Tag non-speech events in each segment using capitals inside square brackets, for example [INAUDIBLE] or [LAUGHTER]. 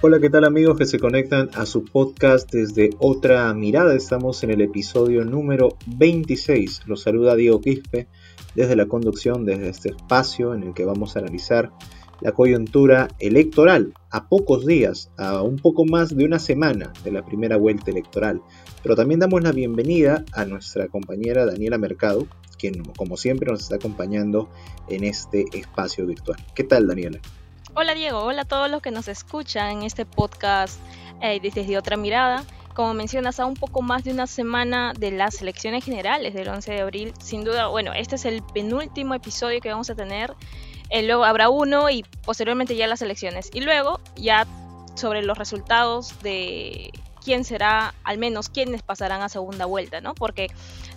Hola, ¿qué tal amigos que se conectan a su podcast desde otra mirada? Estamos en el episodio número 26. Los saluda Diego Quispe desde la conducción, desde este espacio en el que vamos a analizar la coyuntura electoral a pocos días, a un poco más de una semana de la primera vuelta electoral. Pero también damos la bienvenida a nuestra compañera Daniela Mercado, quien como siempre nos está acompañando en este espacio virtual. ¿Qué tal Daniela? Hola Diego, hola a todos los que nos escuchan en este podcast eh, desde otra mirada. Como mencionas, a un poco más de una semana de las elecciones generales del 11 de abril, sin duda, bueno, este es el penúltimo episodio que vamos a tener. Eh, luego habrá uno y posteriormente ya las elecciones. Y luego ya sobre los resultados de quién será, al menos quiénes pasarán a segunda vuelta, ¿no? Porque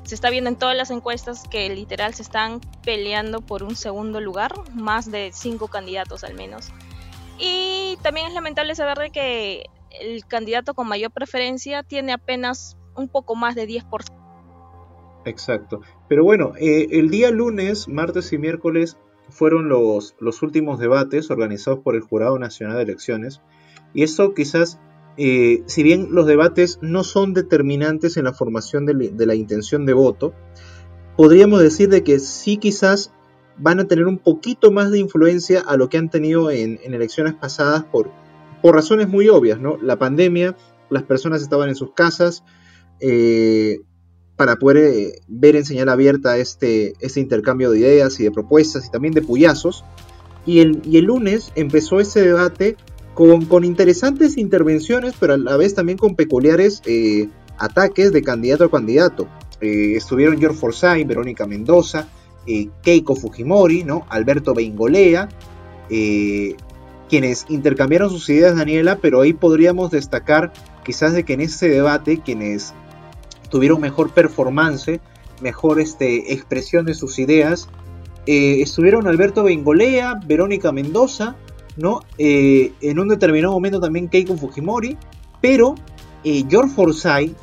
se está viendo en todas las encuestas que literal se están peleando por un segundo lugar, más de cinco candidatos al menos. Y también es lamentable saber de que el candidato con mayor preferencia tiene apenas un poco más de 10%. Exacto. Pero bueno, eh, el día lunes, martes y miércoles fueron los, los últimos debates organizados por el Jurado Nacional de Elecciones. Y eso quizás eh, si bien los debates no son determinantes en la formación de, la intención de voto, podríamos decir de que sí quizás van a tener un poquito más de influencia a lo que han tenido en, elecciones pasadas por, por razones muy obvias, ¿no? La pandemia, las personas estaban en sus casas eh, para poder eh, ver en señal abierta este, este intercambio de ideas y de propuestas y también de puyazos. Y el, y el lunes empezó ese debate con, interesantes intervenciones, pero a la vez también con peculiares eh, ataques de candidato a candidato. Eh, estuvieron George Forsyth, Verónica Mendoza, eh, Keiko Fujimori, ¿no? Alberto Beingolea, quienes intercambiaron sus ideas, Daniela, pero ahí podríamos destacar quizás de que en ese debate quienes tuvieron mejor performance, mejor este, expresión de sus ideas, estuvieron Alberto Beingolea, Verónica Mendoza, ¿no? Eh, en un determinado momento también Keiko Fujimori, pero eh, George Forsyth,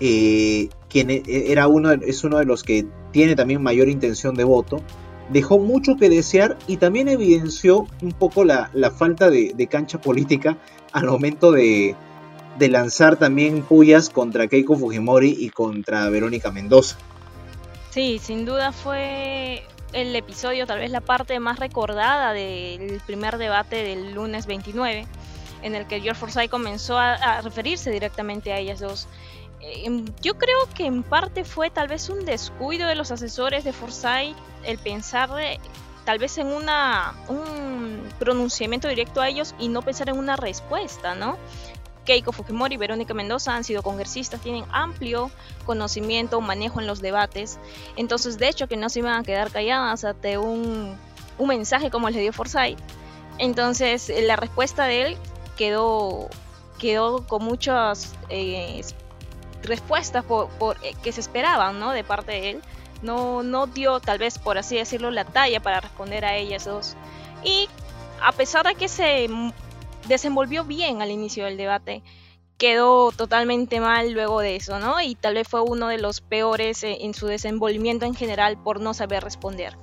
eh, quien e, era uno es uno de los que tiene también mayor intención de voto, dejó mucho que desear y también evidenció un poco la, falta de, cancha política al momento de, de lanzar también pullas contra Keiko Fujimori y contra Verónica Mendoza. Sí, sin duda fue el episodio, tal vez la parte más recordada del primer debate del lunes 29, en el que George Forsyth comenzó a, referirse directamente a ellas dos. Eh, yo creo que en parte fue tal vez un descuido de los asesores de Forsyth el pensar tal vez en una, un pronunciamiento directo a ellos y no pensar en una respuesta, ¿no? Keiko Fujimori y Verónica Mendoza han sido congresistas, tienen amplio conocimiento, manejo en los debates. Entonces, de hecho, que no se iban a quedar calladas ante un, mensaje como el de dio Forsyth. Entonces, la respuesta de él quedó, quedó con muchas eh, respuestas por, eh, que se esperaban ¿no? de parte de él. No, no dio, tal vez por así decirlo, la talla para responder a ellas dos. Y a pesar de que se desenvolvió bien al inicio del debate, quedó totalmente mal luego de eso, ¿no? Y tal vez fue uno de los peores eh, en su desenvolvimiento en general por no saber responder.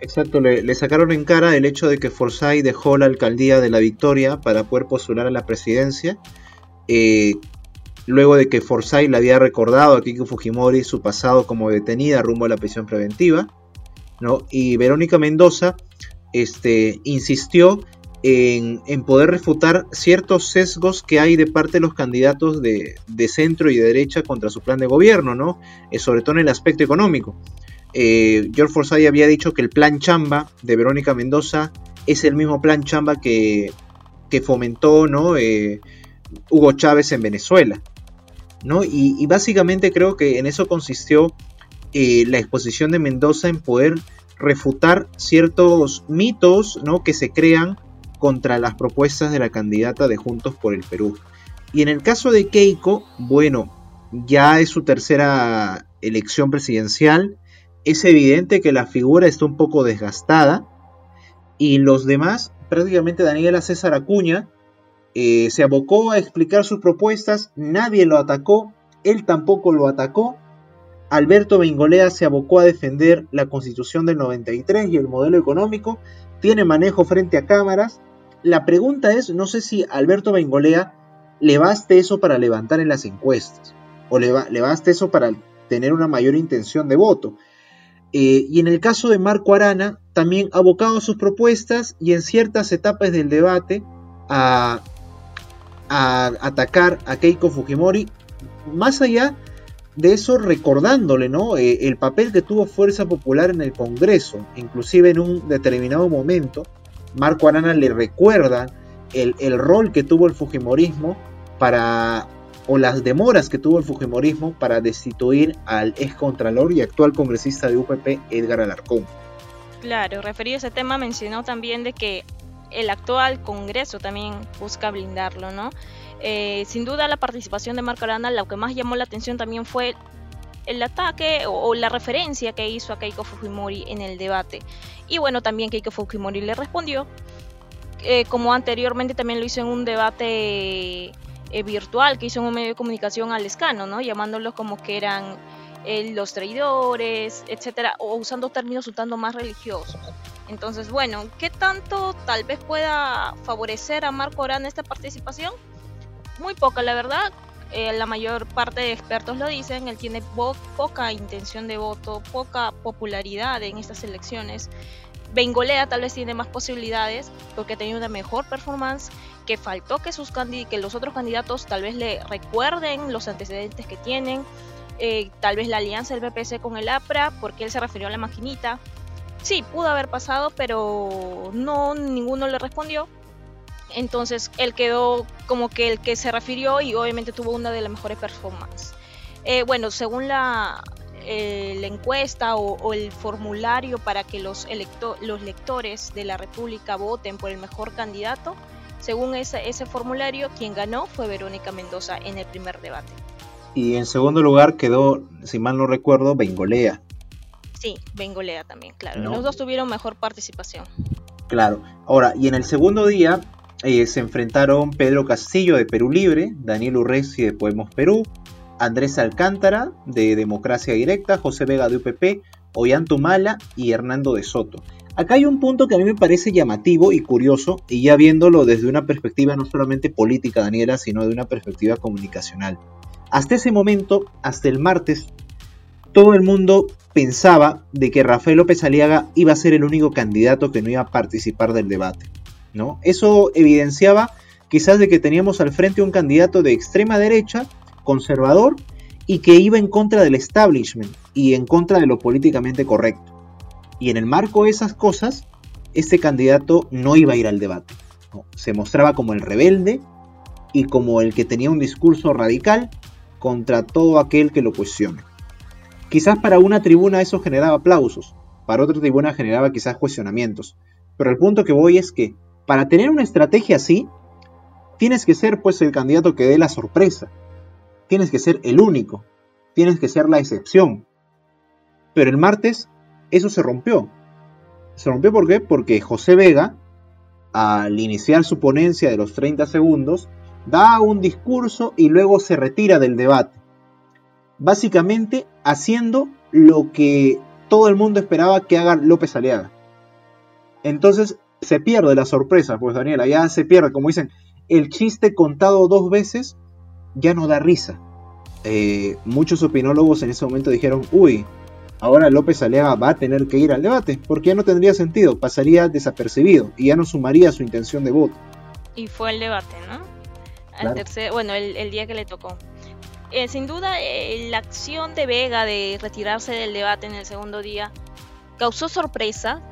Exacto, le, sacaron en cara el hecho de que Forsyth dejó la alcaldía de la Victoria para poder postular a la presidencia, eh, luego de que Forsyth le había recordado a Kiko Fujimori su pasado como detenida rumbo a la prisión preventiva, ¿no? Y Verónica Mendoza este, insistió en, poder refutar ciertos sesgos que hay de parte de los candidatos de, centro y de derecha contra su plan de gobierno, ¿no? Eh, sobre todo en el aspecto económico. Eh, George Forsyth había dicho que el plan Chamba de Verónica Mendoza es el mismo plan Chamba que, fomentó ¿no? Eh, Hugo Chávez en Venezuela. ¿no? Y, básicamente creo que en eso consistió la exposición de Mendoza en poder refutar ciertos mitos ¿no? que se crean contra las propuestas de la candidata de Juntos por el Perú. Y en el caso de Keiko, bueno, ya es su tercera elección presidencial, es evidente que la figura está un poco desgastada y los demás, prácticamente Daniela César Acuña, eh, se abocó a explicar sus propuestas, nadie lo atacó, él tampoco lo atacó. Alberto Bengolea se abocó a defender la constitución del 93 y el modelo económico, tiene manejo frente a cámaras. La pregunta es, no sé si Alberto Bengolea le baste eso para levantar en las encuestas, o le, le baste eso para tener una mayor intención de voto. Eh, y en el caso de Marco Arana, también ha abocado sus propuestas y en ciertas etapas del debate a, atacar a Keiko Fujimori, más allá de eso recordándole ¿no? Eh, el papel que tuvo Fuerza Popular en el Congreso, inclusive en un determinado momento, Marco Arana le recuerda el, el rol que tuvo el Fujimorismo para o las demoras que tuvo el Fujimorismo para destituir al ex contralor y actual congresista de UPP, Edgar Alarcón. Claro, referido a ese tema mencionó también de que el actual Congreso también busca blindarlo, ¿no? Eh, sin duda la participación de Marco Arana, lo que más llamó la atención también fue el ataque o, la referencia que hizo a Keiko Fujimori en el debate. Y bueno, también Keiko Fujimori le respondió, eh, como anteriormente también lo hizo en un debate eh, virtual que hizo un medio de comunicación al escano, ¿no? Llamándolos como que eran eh, los traidores, etcétera, o usando términos un más religiosos. Entonces, bueno, ¿qué tanto tal vez pueda favorecer a Marco Orán esta participación? Muy poca, la verdad. Eh, la mayor parte de expertos lo dicen, él tiene poca intención de voto, poca popularidad en estas elecciones. Bengolea tal vez tiene más posibilidades porque tenido una mejor performance que faltó que, sus que los otros candidatos tal vez le recuerden los antecedentes que tienen, eh, tal vez la alianza del BPC con el APRA, porque él se refirió a la maquinita. Sí, pudo haber pasado, pero no, ninguno le respondió. Entonces él quedó como que el que se refirió y obviamente tuvo una de las mejores performances. Eh, bueno, según la, eh, la encuesta o, el formulario para que los, los lectores de la República voten por el mejor candidato, según ese, ese formulario, quien ganó fue Verónica Mendoza en el primer debate. Y en segundo lugar quedó, si mal no recuerdo, Bengolea. Sí, Bengolea también, claro. Los dos tuvieron mejor participación. Claro. Ahora, y en el segundo día eh, se enfrentaron Pedro Castillo de Perú Libre, Daniel Urresi de Podemos Perú, Andrés Alcántara de Democracia Directa, José Vega de UPP, Ollanta Mala y Hernando de Soto. Acá hay un punto que a mí me parece llamativo y curioso, y ya viéndolo desde una perspectiva no solamente política, Daniela, sino de una perspectiva comunicacional. Hasta ese momento, hasta el martes, todo el mundo pensaba de que Rafael López Aliaga iba a ser el único candidato que no iba a participar del debate. Eso evidenciaba quizás de que teníamos al frente un candidato de extrema derecha, conservador, y que iba en contra del establishment y en contra de lo políticamente correcto. Y en el marco de esas cosas, este candidato no iba a ir al debate. Se mostraba como el rebelde y como el que tenía un discurso radical contra todo aquel que lo cuestione. Quizás para una tribuna eso generaba aplausos, para otra tribuna generaba quizás cuestionamientos. Pero el punto que voy es que para tener una estrategia así, tienes que ser pues el candidato que dé la sorpresa. Tienes que ser el único. Tienes que ser la excepción. Pero el martes eso se rompió. ¿Se rompió por? Porque José Vega, al iniciar su ponencia de los 30 segundos, da un discurso y luego se retira del debate. Básicamente haciendo lo que todo el mundo esperaba que haga López Aliaga. Entonces se pierde la sorpresa, pues Daniela, ya se pierde, como dicen, el chiste contado dos veces ya no da risa. Eh, muchos opinólogos en ese momento dijeron, uy, Ahora López Aliaga va a tener que ir al debate, porque ya no tendría sentido, pasaría desapercibido y ya no sumaría su intención de voto. Y fue el debate, ¿no? bueno, el, día que le tocó. Eh, sin duda, eh, la acción de Vega de retirarse del debate en el segundo día causó sorpresa.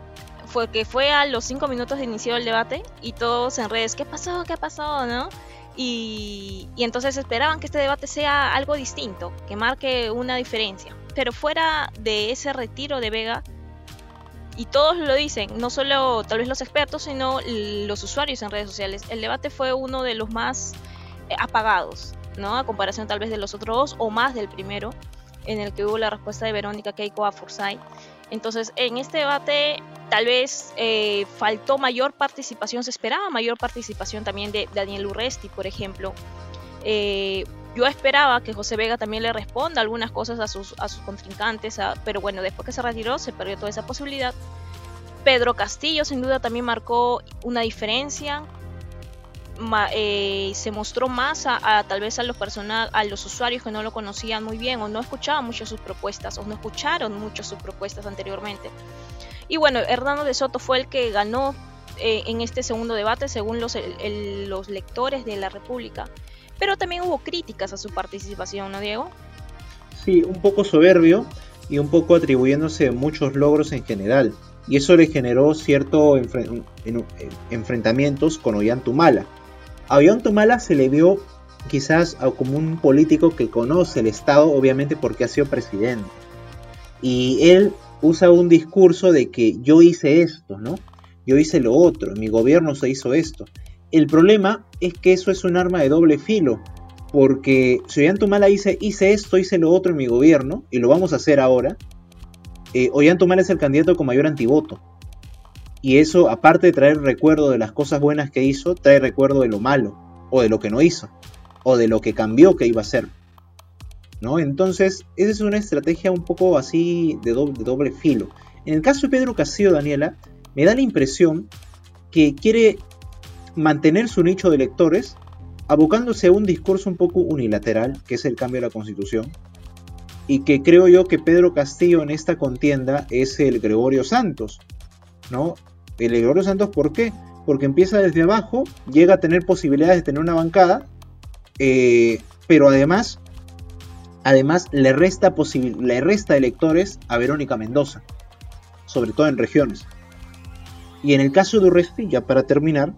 Fue que fue a los cinco minutos de inicio del debate y todos en redes, ¿qué pasó? ¿Qué pasó? ¿No? Y, y entonces esperaban que este debate sea algo distinto, que marque una diferencia pero fuera de ese retiro de Vega, y todos lo dicen, no solo tal vez los expertos, sino los usuarios en redes sociales, el debate fue uno de los más eh, apagados, ¿no? A comparación tal vez de los otros dos o más del primero. en el que hubo la respuesta de Verónica Keiko a Forsyth. Entonces, en este debate tal vez eh, faltó mayor participación, se esperaba mayor participación también de Daniel Urresti, por ejemplo. Eh, yo esperaba que José Vega también le responda algunas cosas a sus, a sus contrincantes, pero bueno, después que se retiró se perdió toda esa posibilidad. Pedro Castillo sin duda también marcó una diferencia, eh, se mostró más a, tal vez a los personal, a los usuarios que no lo conocían muy bien o no escuchaban mucho sus propuestas o no escucharon mucho sus propuestas anteriormente. Y bueno, Hernando de Soto fue el que ganó eh, en este segundo debate según los, los lectores de la República. Pero también hubo críticas a su participación, ¿no, Diego? Sí, un poco soberbio y un poco atribuyéndose muchos logros en general. Y eso le generó ciertos enfrentamientos con Ollantumala a Ollantumala se le vio quizás como un político que conoce el Estado, obviamente porque ha sido presidente. Y él usa un discurso de que yo hice esto, ¿no? Yo hice lo otro, mi gobierno se hizo esto. El problema es que eso es un arma de doble filo, porque si Ollantumala dice hice esto, hice lo otro en mi gobierno, y lo vamos a hacer ahora, eh, Ollantumala es el candidato con mayor antivoto. Y eso, aparte de traer recuerdo de las cosas buenas que hizo, trae recuerdo de lo malo, o de lo que no hizo, o de lo que cambió que iba a hacer. ¿No? Entonces, esa es una estrategia un poco así de doble, filo. En el caso de Pedro Castillo, Daniela, me da la impresión que quiere mantener su nicho de electores abocándose a un discurso un poco unilateral, que es el cambio de la constitución, y que creo yo que Pedro Castillo en esta contienda es el Gregorio Santos, ¿no? El Gregorio Santos, ¿por qué? Porque empieza desde abajo, llega a tener posibilidades de tener una bancada, eh, pero además, además le resta, le resta electores a Verónica Mendoza, sobre todo en regiones. Y en el caso de Urresti, ya para terminar,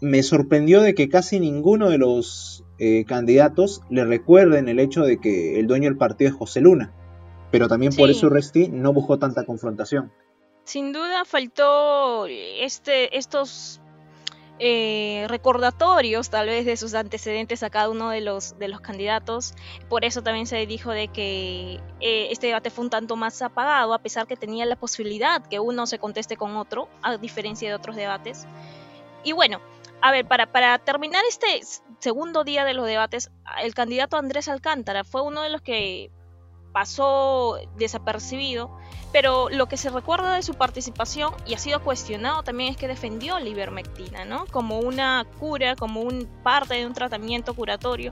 me sorprendió de que casi ninguno de los eh, candidatos le recuerden el hecho de que el dueño del partido es José Luna. Pero también por eso Urresti no buscó tanta confrontación sin duda faltó este, estos eh, recordatorios tal vez de sus antecedentes a cada uno de los, candidatos. Por eso también se dijo de que eh, este debate fue un tanto más apagado, a pesar que tenía la posibilidad que uno se conteste con otro, a diferencia de otros debates. Y bueno, a ver, para terminar este segundo día de los debates, el candidato Andrés Alcántara fue uno de los que pasó desapercibido, pero lo que se recuerda de su participación y ha sido cuestionado también es que defendió la ivermectina, ¿no? Como una cura, como un parte de un tratamiento curatorio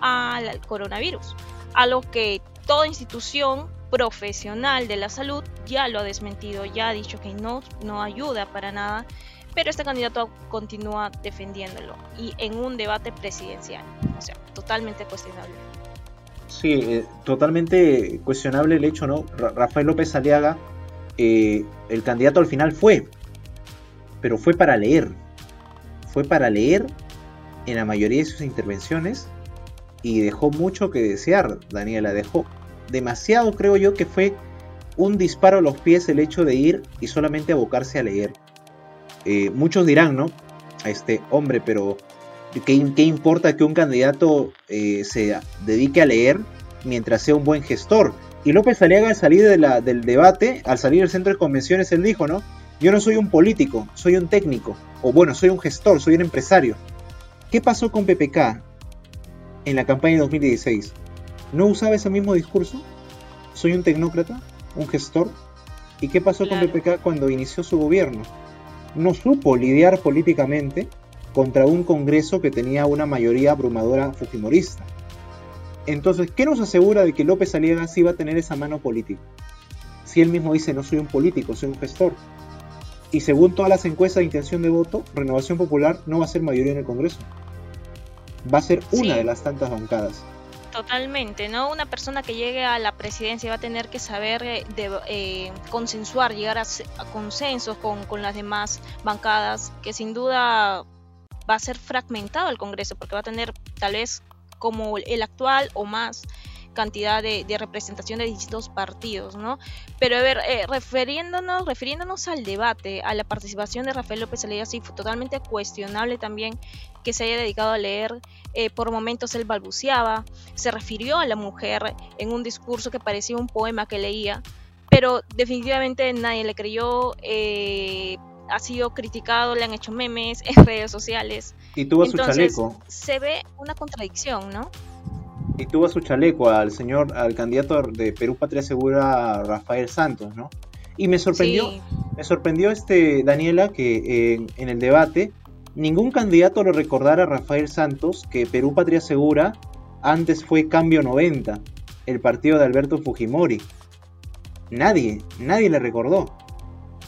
al coronavirus, a lo que toda institución profesional de la salud ya lo ha desmentido, ya ha dicho que no, no ayuda para nada, pero este candidato continúa defendiéndolo y en un debate presidencial, o sea, totalmente cuestionable. Sí, eh, totalmente cuestionable el hecho, ¿no? Rafael López Aliaga, eh, el candidato al final fue, pero fue para leer. Fue para leer en la mayoría de sus intervenciones y dejó mucho que desear, Daniela. Dejó demasiado, creo yo, que fue un disparo a los pies el hecho de ir y solamente abocarse a leer. Eh, muchos dirán, ¿no? A este hombre, pero ¿Qué, importa que un candidato eh, se dedique a leer mientras sea un buen gestor? Y López Aliaga al salir del debate, al salir del centro de convenciones, él dijo, ¿no? Yo no soy un político, soy un técnico. O bueno, soy un gestor, soy un empresario. ¿Qué pasó con PPK en la campaña de 2016? ¿No usaba ese mismo discurso? ¿Soy un tecnócrata? ¿Un gestor? ¿Y qué pasó con PPK cuando inició su gobierno? No supo lidiar políticamente contra un Congreso que tenía una mayoría abrumadora fujimorista. Entonces, ¿qué nos asegura de que López Aliaga sí va a tener esa mano política? Si él mismo dice, no soy un político, soy un gestor. Y según todas las encuestas de intención de voto, Renovación Popular no va a ser mayoría en el Congreso. Va a ser una de las tantas bancadas. Totalmente, ¿no? Una persona que llegue a la presidencia va a tener que saber eh, eh, consensuar, llegar a, consensos con, con las demás bancadas, que sin duda va a ser fragmentado el Congreso porque va a tener tal vez como el actual o más cantidad de, representación de distintos partidos, ¿no? Pero a ver, eh, refiriéndonos, refiriéndonos al debate, a la participación de Rafael López Aliaga, sí, fue totalmente cuestionable también que se haya dedicado a leer, eh, por momentos él balbuceaba, se refirió a la mujer en un discurso que parecía un poema que leía, pero definitivamente nadie le creyó. Eh, ha sido criticado, le han hecho memes en redes sociales. Y tuvo su chaleco. Se ve una contradicción, ¿no? Y tuvo su chaleco al señor, al candidato de Perú Patria Segura, Rafael Santos, ¿no? Y me sorprendió, me sorprendió este Daniela que en el debate ningún candidato lo recordara a Rafael Santos que Perú Patria Segura antes fue Cambio 90, el partido de Alberto Fujimori. Nadie, nadie le recordó.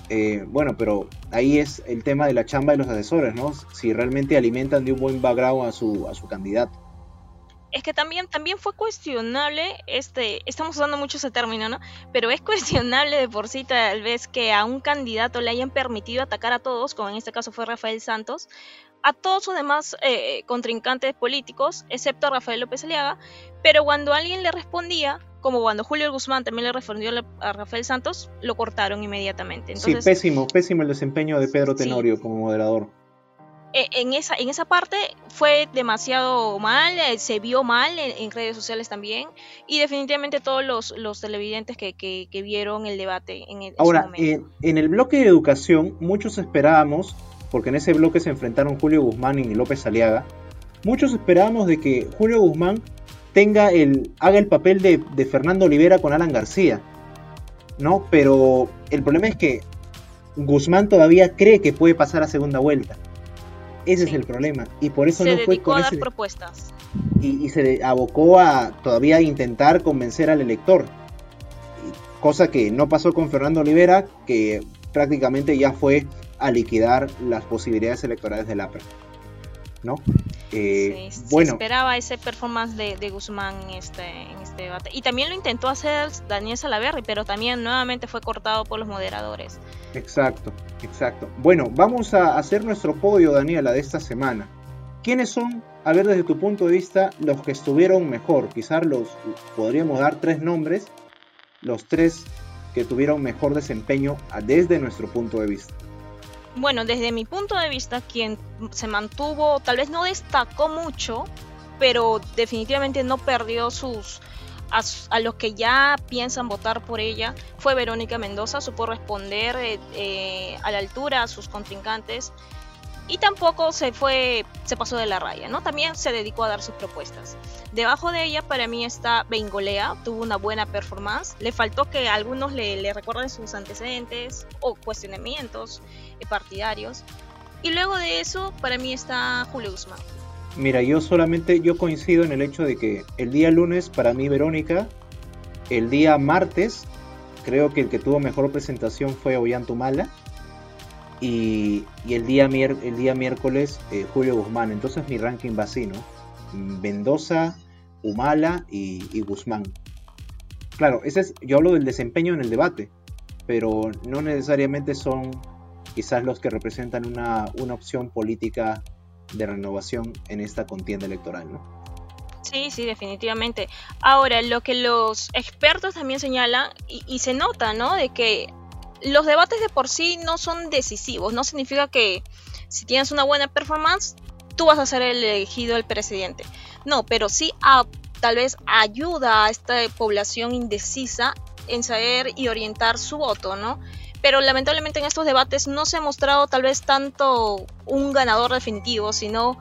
Eh, bueno, pero ahí es el tema de la chamba de los asesores, ¿no? Si realmente alimentan de un buen background a su, a su candidato. Es que también, también fue cuestionable, este, estamos usando mucho ese término, ¿no? Pero es [LAUGHS] cuestionable de por sí tal vez que a un candidato le hayan permitido atacar a todos, como en este caso fue Rafael Santos, a todos sus demás eh, contrincantes políticos, excepto a Rafael López Aliaga, pero cuando alguien le respondía, como cuando Julio Guzmán también le respondió a Rafael Santos, lo cortaron inmediatamente. sí, pésimo, pésimo el desempeño de Pedro Tenorio como moderador. E, en esa, en esa parte fue demasiado mal, eh, se vio mal en, redes sociales también, y definitivamente todos los, los televidentes que, que, vieron el debate en el Ahora, en el bloque de educación, muchos esperábamos, porque en ese bloque se enfrentaron Julio Guzmán y López Aliaga, muchos esperábamos de que Julio Guzmán tenga el, haga el papel de, Fernando Olivera con Alan García, ¿no? Pero el problema es que Guzmán todavía cree que puede pasar a segunda vuelta. Ese es el problema. Y por eso se no fue con a dar propuestas. Y, se abocó a todavía intentar convencer al elector. Cosa que no pasó con Fernando Olivera, que prácticamente ya fue a liquidar las posibilidades electorales del APRA. ¿No? Eh, bueno. Se esperaba ese performance de, Guzmán en este, en este debate. Y también lo intentó hacer Daniel Salaverry, pero también nuevamente fue cortado por los moderadores. Exacto, exacto. Bueno, vamos a hacer nuestro podio, Daniela, de esta semana. ¿Quiénes son, a ver desde tu punto de vista, los que estuvieron mejor? Quizás los podríamos dar tres nombres, los tres que tuvieron mejor desempeño desde nuestro punto de vista. Bueno, desde mi punto de vista, quien se mantuvo, tal vez no destacó mucho, pero definitivamente no perdió sus a, los que ya piensan votar por ella fue Verónica Mendoza, supo responder eh, eh, a la altura a sus contrincantes y tampoco se fue, se pasó de la raya, ¿no? También se dedicó a dar sus propuestas. Debajo de ella para mí está Bengolea, tuvo una buena performance, le faltó que algunos le, recuerden sus antecedentes o cuestionamientos eh, partidarios. Y luego de eso para mí está Julio Guzmán. Mira, yo solamente yo coincido en el hecho de que el día lunes para mí Verónica, el día martes creo que el que tuvo mejor presentación fue Ollantumala y, el, día el día miércoles eh, Julio Guzmán. Entonces mi ranking va así, ¿no? Mendoza, Humala y, Guzmán. Claro, ese es, yo hablo del desempeño en el debate, pero no necesariamente son quizás los que representan una, una opción política de renovación en esta contienda electoral, ¿no? Sí, sí, definitivamente. Ahora, lo que los expertos también señalan, y, y, se nota, ¿no? De que los debates de por sí no son decisivos, no significa que si tienes una buena performance, tú vas a ser el elegido el presidente. No, pero sí a, tal vez ayuda a esta población indecisa en saber y orientar su voto, ¿no? Pero lamentablemente en estos debates no se ha mostrado tal vez tanto un ganador definitivo, sino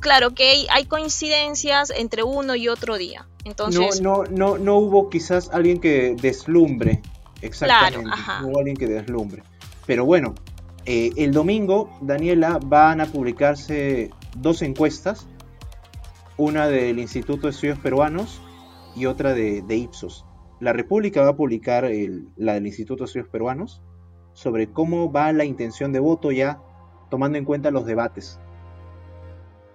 claro que hay, coincidencias entre uno y otro día. Entonces, no, no, no, no hubo quizás alguien que deslumbre Exactamente. no hubo alguien que deslumbre. Pero bueno, eh, el domingo, Daniela, van a publicarse dos encuestas. Una del Instituto de Estudios Peruanos y otra de, Ipsos. La República va a publicar la del Instituto de Estudios Peruanos sobre cómo va la intención de voto ya tomando en cuenta los debates.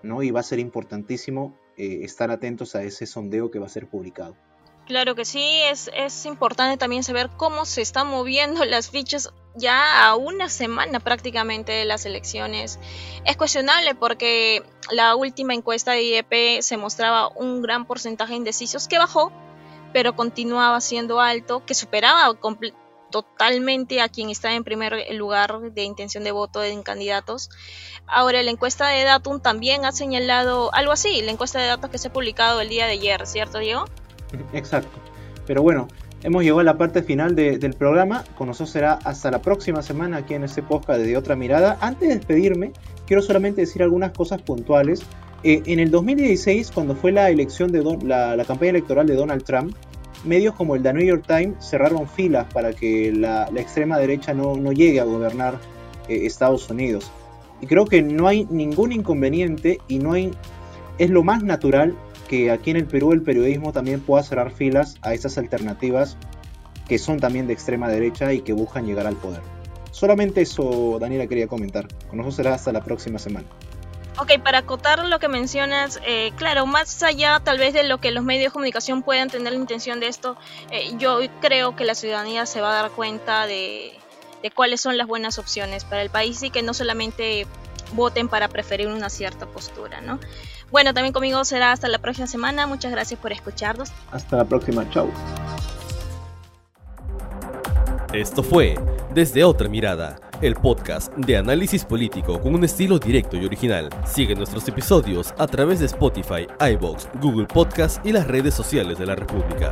¿no? Y va a ser importantísimo eh, estar atentos a ese sondeo que va a ser publicado. Claro que sí, es, es importante también saber cómo se están moviendo [LAUGHS] las fichas ya a una semana prácticamente de las elecciones. Es cuestionable porque la última encuesta de IEP se mostraba un gran porcentaje de indecisos que bajó, pero continuaba siendo alto, que superaba totalmente a quien está en primer lugar de intención de voto en candidatos. Ahora, la encuesta de Datum también ha señalado algo así, la encuesta de datos que se ha publicado el día de ayer, ¿cierto, Diego? [LAUGHS] Exacto. Pero bueno, Hemos llegado a la parte final del programa. Con será hasta la próxima semana aquí en este podcast de Otra Mirada. Antes de despedirme, quiero solamente decir algunas cosas puntuales. Eh, en el 2016, cuando fue la elección de la, campaña electoral de Donald Trump, medios como el The New York Times cerraron filas para que la, extrema derecha no, llegue a gobernar eh, Estados Unidos. Y creo que no hay ningún inconveniente y no hay es lo más natural que aquí en el Perú el periodismo también pueda cerrar filas a esas alternativas que son también de extrema derecha y que buscan llegar al poder. Solamente eso, Daniela, quería comentar. Con nosotros será hasta la próxima semana. Ok, para acotar lo que mencionas, eh, claro, más allá tal vez de lo que los medios de comunicación puedan tener la intención de esto, eh, yo creo que la ciudadanía se va a dar cuenta de, de cuáles son las buenas opciones para el país y que no solamente voten para preferir una cierta postura, ¿no? Bueno, también conmigo será hasta la próxima semana. Muchas gracias por escucharnos. Hasta la próxima. Chau. Esto fue Desde Otra Mirada, el podcast de análisis político con un estilo directo y original. Sigue nuestros episodios a través de Spotify, iBox, Google Podcast y las redes sociales de la República.